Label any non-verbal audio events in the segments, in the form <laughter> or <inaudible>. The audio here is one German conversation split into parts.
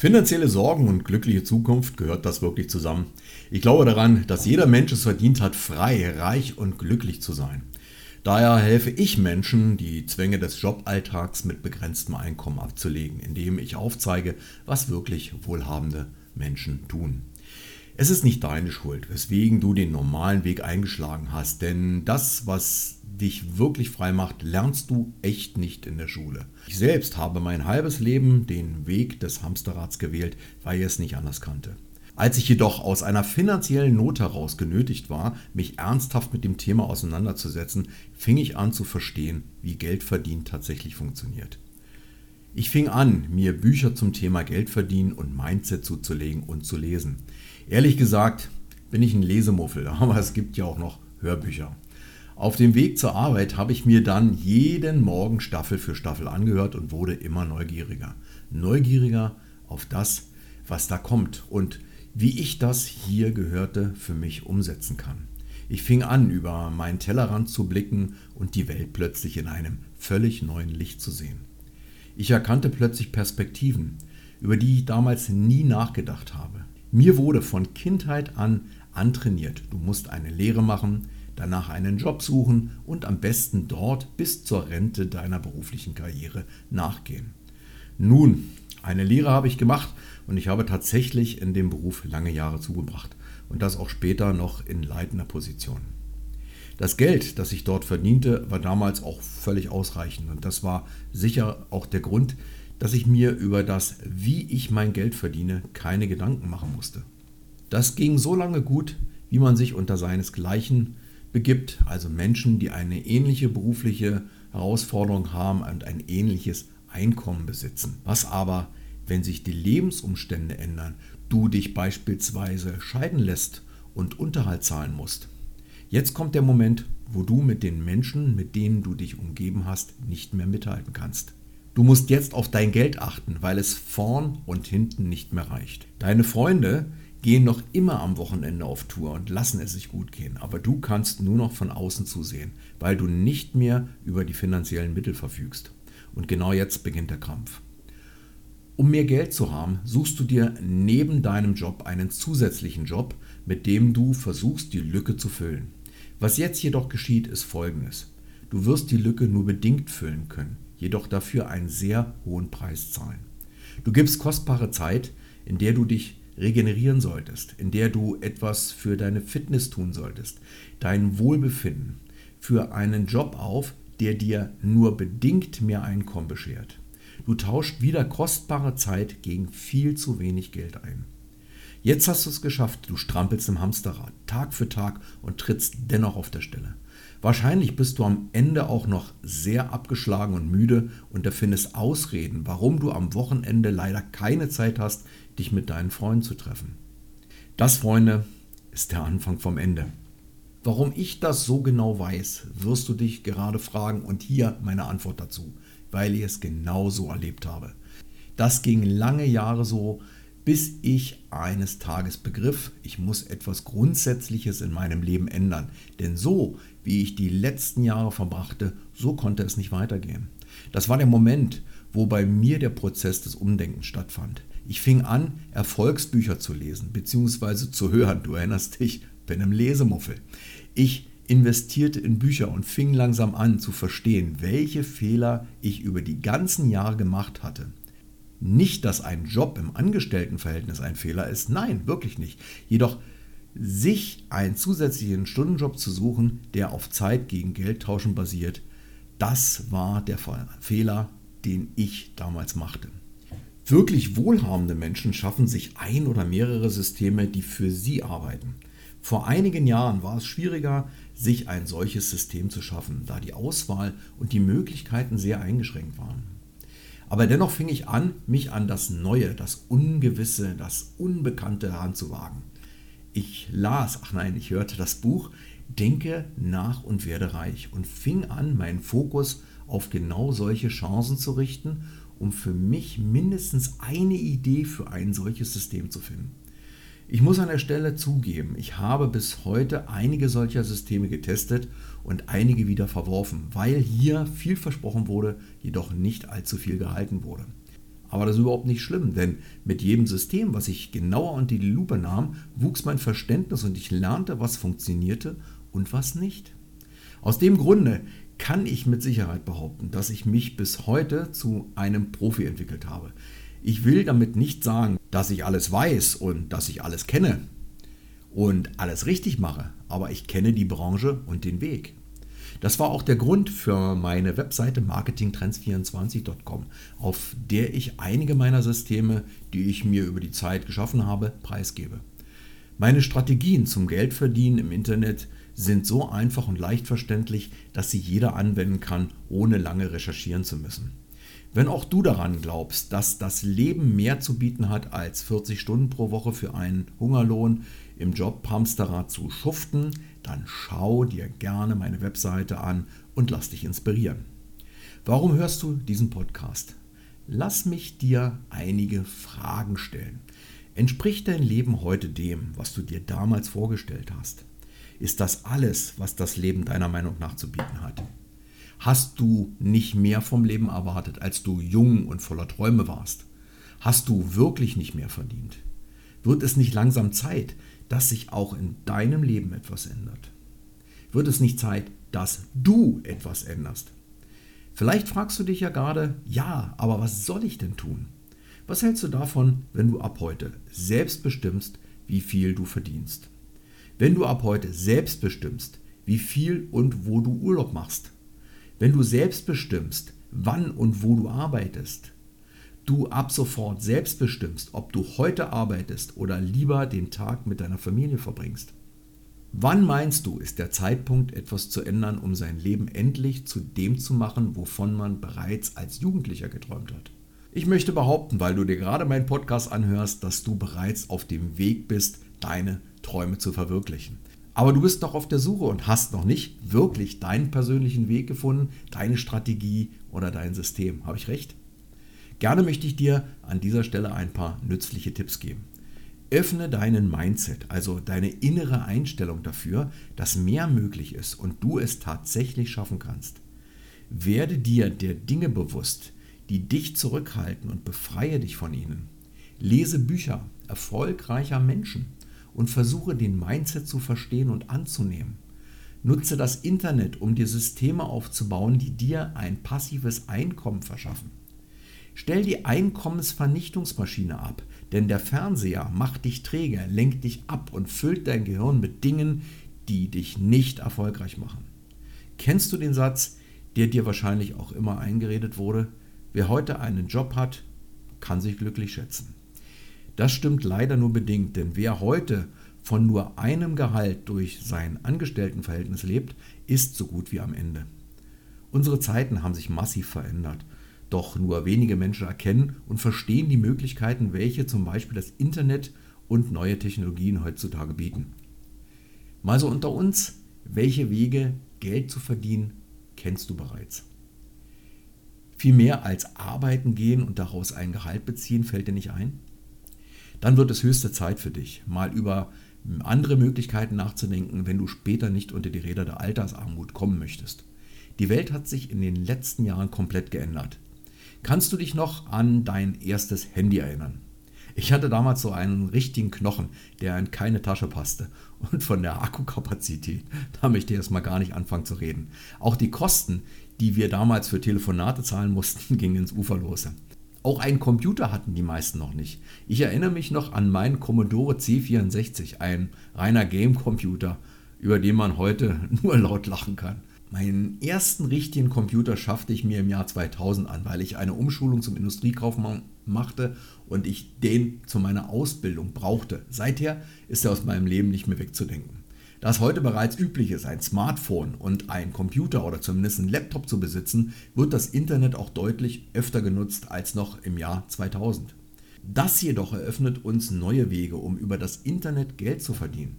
Finanzielle Sorgen und glückliche Zukunft, gehört das wirklich zusammen? Ich glaube daran, dass jeder Mensch es verdient hat, frei, reich und glücklich zu sein. Daher helfe ich Menschen, die Zwänge des Joballtags mit begrenztem Einkommen abzulegen, indem ich aufzeige, was wirklich wohlhabende Menschen tun. Es ist nicht deine Schuld, weswegen du den normalen Weg eingeschlagen hast, denn das, was dich wirklich frei macht, lernst du echt nicht in der Schule. Ich selbst habe mein halbes Leben den Weg des Hamsterrads gewählt, weil ich es nicht anders kannte. Als ich jedoch aus einer finanziellen Not heraus genötigt war, mich ernsthaft mit dem Thema auseinanderzusetzen, fing ich an zu verstehen, wie Geldverdienen tatsächlich funktioniert. Ich fing an, mir Bücher zum Thema Geldverdienen und Mindset zuzulegen und zu lesen. Ehrlich gesagt bin ich ein Lesemuffel, <laughs> aber es gibt ja auch noch Hörbücher. Auf dem Weg zur Arbeit habe ich mir dann jeden Morgen Staffel für Staffel angehört und wurde immer neugieriger. Neugieriger auf das, was da kommt und wie ich das hier gehörte für mich umsetzen kann. Ich fing an, über meinen Tellerrand zu blicken und die Welt plötzlich in einem völlig neuen Licht zu sehen. Ich erkannte plötzlich Perspektiven, über die ich damals nie nachgedacht habe. Mir wurde von Kindheit an antrainiert, du musst eine Lehre machen, danach einen Job suchen und am besten dort bis zur Rente deiner beruflichen Karriere nachgehen. Nun, eine Lehre habe ich gemacht und ich habe tatsächlich in dem Beruf lange Jahre zugebracht und das auch später noch in leitender Position. Das Geld, das ich dort verdiente, war damals auch völlig ausreichend und das war sicher auch der Grund, dass ich mir über das, wie ich mein Geld verdiene, keine Gedanken machen musste. Das ging so lange gut, wie man sich unter seinesgleichen begibt, also Menschen, die eine ähnliche berufliche Herausforderung haben und ein ähnliches Einkommen besitzen. Was aber, wenn sich die Lebensumstände ändern, du dich beispielsweise scheiden lässt und Unterhalt zahlen musst? Jetzt kommt der Moment, wo du mit den Menschen, mit denen du dich umgeben hast, nicht mehr mithalten kannst. Du musst jetzt auf dein Geld achten, weil es vorn und hinten nicht mehr reicht. Deine Freunde, gehen noch immer am Wochenende auf Tour und lassen es sich gut gehen. Aber du kannst nur noch von außen zusehen, weil du nicht mehr über die finanziellen Mittel verfügst. Und genau jetzt beginnt der Krampf. Um mehr Geld zu haben, suchst du dir neben deinem Job einen zusätzlichen Job, mit dem du versuchst, die Lücke zu füllen. Was jetzt jedoch geschieht, ist Folgendes. Du wirst die Lücke nur bedingt füllen können, jedoch dafür einen sehr hohen Preis zahlen. Du gibst kostbare Zeit, in der du dich regenerieren solltest, in der du etwas für deine Fitness tun solltest, dein Wohlbefinden, für einen Job auf, der dir nur bedingt mehr Einkommen beschert. Du tauscht wieder kostbare Zeit gegen viel zu wenig Geld ein. Jetzt hast du es geschafft, du strampelst im Hamsterrad, Tag für Tag und trittst dennoch auf der Stelle. Wahrscheinlich bist du am Ende auch noch sehr abgeschlagen und müde und erfindest Ausreden, warum du am Wochenende leider keine Zeit hast, dich mit deinen Freunden zu treffen. Das, Freunde, ist der Anfang vom Ende. Warum ich das so genau weiß, wirst du dich gerade fragen und hier meine Antwort dazu, weil ich es genau so erlebt habe. Das ging lange Jahre so, bis ich eines Tages begriff, ich muss etwas Grundsätzliches in meinem Leben ändern. Denn so, wie ich die letzten Jahre verbrachte, so konnte es nicht weitergehen. Das war der Moment, wo bei mir der Prozess des Umdenkens stattfand. Ich fing an, Erfolgsbücher zu lesen bzw. zu hören. Du erinnerst dich, bin im Lesemuffel. Ich investierte in Bücher und fing langsam an zu verstehen, welche Fehler ich über die ganzen Jahre gemacht hatte. Nicht, dass ein Job im Angestelltenverhältnis ein Fehler ist, nein, wirklich nicht. Jedoch sich einen zusätzlichen Stundenjob zu suchen, der auf Zeit gegen Geldtauschen basiert, das war der Fehler, den ich damals machte. Wirklich wohlhabende Menschen schaffen sich ein oder mehrere Systeme, die für sie arbeiten. Vor einigen Jahren war es schwieriger, sich ein solches System zu schaffen, da die Auswahl und die Möglichkeiten sehr eingeschränkt waren. Aber dennoch fing ich an, mich an das Neue, das Ungewisse, das Unbekannte heranzuwagen. Ich las, ach nein, ich hörte das Buch Denke nach und werde reich und fing an, meinen Fokus auf genau solche Chancen zu richten um für mich mindestens eine Idee für ein solches System zu finden. Ich muss an der Stelle zugeben, ich habe bis heute einige solcher Systeme getestet und einige wieder verworfen, weil hier viel versprochen wurde, jedoch nicht allzu viel gehalten wurde. Aber das ist überhaupt nicht schlimm, denn mit jedem System, was ich genauer unter die Lupe nahm, wuchs mein Verständnis und ich lernte, was funktionierte und was nicht. Aus dem Grunde kann ich mit Sicherheit behaupten, dass ich mich bis heute zu einem Profi entwickelt habe. Ich will damit nicht sagen, dass ich alles weiß und dass ich alles kenne und alles richtig mache, aber ich kenne die Branche und den Weg. Das war auch der Grund für meine Webseite marketingtrends24.com, auf der ich einige meiner Systeme, die ich mir über die Zeit geschaffen habe, preisgebe. Meine Strategien zum Geldverdienen im Internet sind so einfach und leicht verständlich, dass sie jeder anwenden kann, ohne lange recherchieren zu müssen. Wenn auch du daran glaubst, dass das Leben mehr zu bieten hat, als 40 Stunden pro Woche für einen Hungerlohn im Job Hamsterrad zu schuften, dann schau dir gerne meine Webseite an und lass dich inspirieren. Warum hörst du diesen Podcast? Lass mich dir einige Fragen stellen. Entspricht dein Leben heute dem, was du dir damals vorgestellt hast? Ist das alles, was das Leben deiner Meinung nach zu bieten hat? Hast du nicht mehr vom Leben erwartet, als du jung und voller Träume warst? Hast du wirklich nicht mehr verdient? Wird es nicht langsam Zeit, dass sich auch in deinem Leben etwas ändert? Wird es nicht Zeit, dass du etwas änderst? Vielleicht fragst du dich ja gerade, ja, aber was soll ich denn tun? Was hältst du davon, wenn du ab heute selbst bestimmst, wie viel du verdienst? Wenn du ab heute selbst bestimmst, wie viel und wo du Urlaub machst, wenn du selbst bestimmst, wann und wo du arbeitest, du ab sofort selbst bestimmst, ob du heute arbeitest oder lieber den Tag mit deiner Familie verbringst. Wann meinst du, ist der Zeitpunkt, etwas zu ändern, um sein Leben endlich zu dem zu machen, wovon man bereits als Jugendlicher geträumt hat? Ich möchte behaupten, weil du dir gerade meinen Podcast anhörst, dass du bereits auf dem Weg bist, deine Träume zu verwirklichen. Aber du bist noch auf der Suche und hast noch nicht wirklich deinen persönlichen Weg gefunden, deine Strategie oder dein System. Habe ich recht? Gerne möchte ich dir an dieser Stelle ein paar nützliche Tipps geben. Öffne deinen Mindset, also deine innere Einstellung dafür, dass mehr möglich ist und du es tatsächlich schaffen kannst. Werde dir der Dinge bewusst, die dich zurückhalten und befreie dich von ihnen. Lese Bücher erfolgreicher Menschen und versuche den Mindset zu verstehen und anzunehmen. Nutze das Internet, um dir Systeme aufzubauen, die dir ein passives Einkommen verschaffen. Stell die Einkommensvernichtungsmaschine ab, denn der Fernseher macht dich träge, lenkt dich ab und füllt dein Gehirn mit Dingen, die dich nicht erfolgreich machen. Kennst du den Satz, der dir wahrscheinlich auch immer eingeredet wurde? Wer heute einen Job hat, kann sich glücklich schätzen. Das stimmt leider nur bedingt, denn wer heute von nur einem Gehalt durch sein Angestelltenverhältnis lebt, ist so gut wie am Ende. Unsere Zeiten haben sich massiv verändert, doch nur wenige Menschen erkennen und verstehen die Möglichkeiten, welche zum Beispiel das Internet und neue Technologien heutzutage bieten. Mal so unter uns, welche Wege, Geld zu verdienen, kennst du bereits? Viel mehr als arbeiten gehen und daraus ein Gehalt beziehen, fällt dir nicht ein? Dann wird es höchste Zeit für dich, mal über andere Möglichkeiten nachzudenken, wenn du später nicht unter die Räder der Altersarmut kommen möchtest. Die Welt hat sich in den letzten Jahren komplett geändert. Kannst du dich noch an dein erstes Handy erinnern? Ich hatte damals so einen richtigen Knochen, der in keine Tasche passte. Und von der Akkukapazität, da möchte ich erstmal gar nicht anfangen zu reden. Auch die Kosten, die wir damals für Telefonate zahlen mussten, <laughs> gingen ins Uferlose. Auch einen Computer hatten die meisten noch nicht. Ich erinnere mich noch an meinen Commodore C64, ein reiner Game-Computer, über den man heute <laughs> nur laut lachen kann. Meinen ersten richtigen Computer schaffte ich mir im Jahr 2000 an, weil ich eine Umschulung zum Industriekaufmann machte und ich den zu meiner Ausbildung brauchte. Seither ist er aus meinem Leben nicht mehr wegzudenken. Da es heute bereits üblich ist, ein Smartphone und ein Computer oder zumindest einen Laptop zu besitzen, wird das Internet auch deutlich öfter genutzt als noch im Jahr 2000. Das jedoch eröffnet uns neue Wege, um über das Internet Geld zu verdienen.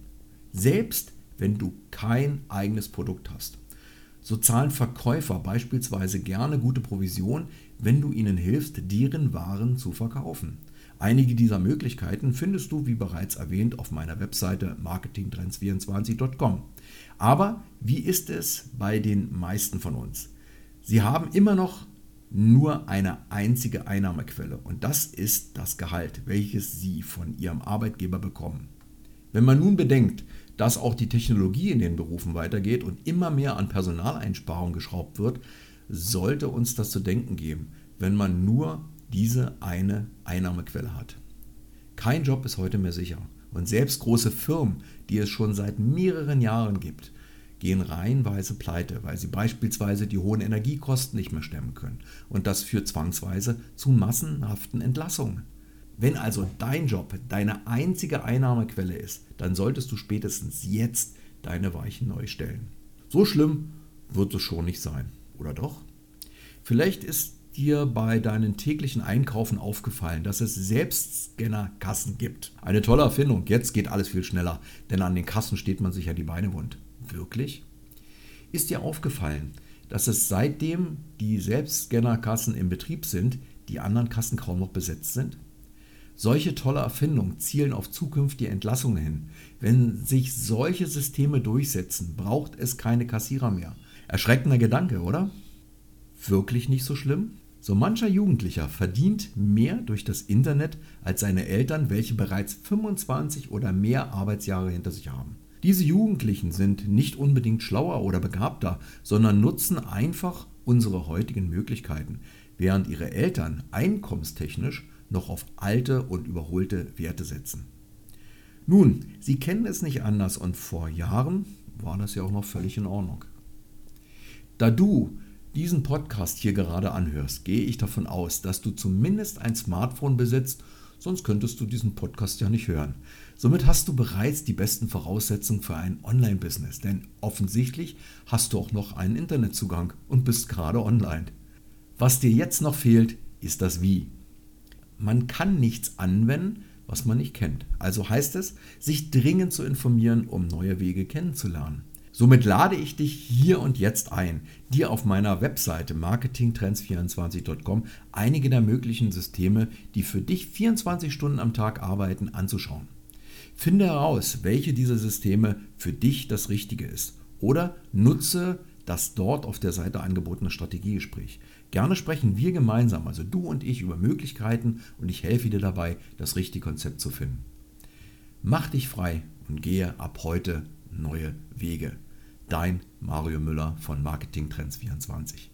Selbst wenn du kein eigenes Produkt hast. So zahlen Verkäufer beispielsweise gerne gute Provision, wenn du ihnen hilfst, deren Waren zu verkaufen. Einige dieser Möglichkeiten findest du, wie bereits erwähnt, auf meiner Webseite marketingtrends24.com. Aber wie ist es bei den meisten von uns? Sie haben immer noch nur eine einzige Einnahmequelle und das ist das Gehalt, welches Sie von Ihrem Arbeitgeber bekommen. Wenn man nun bedenkt, dass auch die Technologie in den Berufen weitergeht und immer mehr an Personaleinsparung geschraubt wird, sollte uns das zu denken geben, wenn man nur diese eine Einnahmequelle hat. Kein Job ist heute mehr sicher und selbst große Firmen, die es schon seit mehreren Jahren gibt, gehen reihenweise pleite, weil sie beispielsweise die hohen Energiekosten nicht mehr stemmen können. Und das führt zwangsweise zu massenhaften Entlassungen. Wenn also dein Job deine einzige Einnahmequelle ist, dann solltest du spätestens jetzt deine Weichen neu stellen. So schlimm wird es schon nicht sein, oder doch? Vielleicht ist dir bei deinen täglichen Einkaufen aufgefallen, dass es Selbstscanner-Kassen gibt. Eine tolle Erfindung. Jetzt geht alles viel schneller, denn an den Kassen steht man sich ja die Beine wund. Wirklich? Ist dir aufgefallen, dass es seitdem die Selbstscanner-Kassen im Betrieb sind, die anderen Kassen kaum noch besetzt sind? Solche tolle Erfindungen zielen auf zukünftige Entlassungen hin. Wenn sich solche Systeme durchsetzen, braucht es keine Kassierer mehr. Erschreckender Gedanke, oder? Wirklich nicht so schlimm? So mancher Jugendlicher verdient mehr durch das Internet als seine Eltern, welche bereits 25 oder mehr Arbeitsjahre hinter sich haben. Diese Jugendlichen sind nicht unbedingt schlauer oder begabter, sondern nutzen einfach unsere heutigen Möglichkeiten, während ihre Eltern einkommenstechnisch noch auf alte und überholte Werte setzen. Nun, Sie kennen es nicht anders und vor Jahren war das ja auch noch völlig in Ordnung. Da du diesen Podcast hier gerade anhörst, gehe ich davon aus, dass du zumindest ein Smartphone besitzt, sonst könntest du diesen Podcast ja nicht hören. Somit hast du bereits die besten Voraussetzungen für ein Online-Business, denn offensichtlich hast du auch noch einen Internetzugang und bist gerade online. Was dir jetzt noch fehlt, ist das Wie. Man kann nichts anwenden, was man nicht kennt. Also heißt es, sich dringend zu informieren, um neue Wege kennenzulernen. Somit lade ich dich hier und jetzt ein, dir auf meiner Webseite marketingtrends24.com einige der möglichen Systeme, die für dich 24 Stunden am Tag arbeiten, anzuschauen. Finde heraus, welche dieser Systeme für dich das Richtige ist oder nutze das dort auf der Seite angebotene Strategiegespräch. Gerne sprechen wir gemeinsam, also du und ich, über Möglichkeiten und ich helfe dir dabei, das richtige Konzept zu finden. Mach dich frei und gehe ab heute neue Wege. Dein Mario Müller von Marketing Trends 24.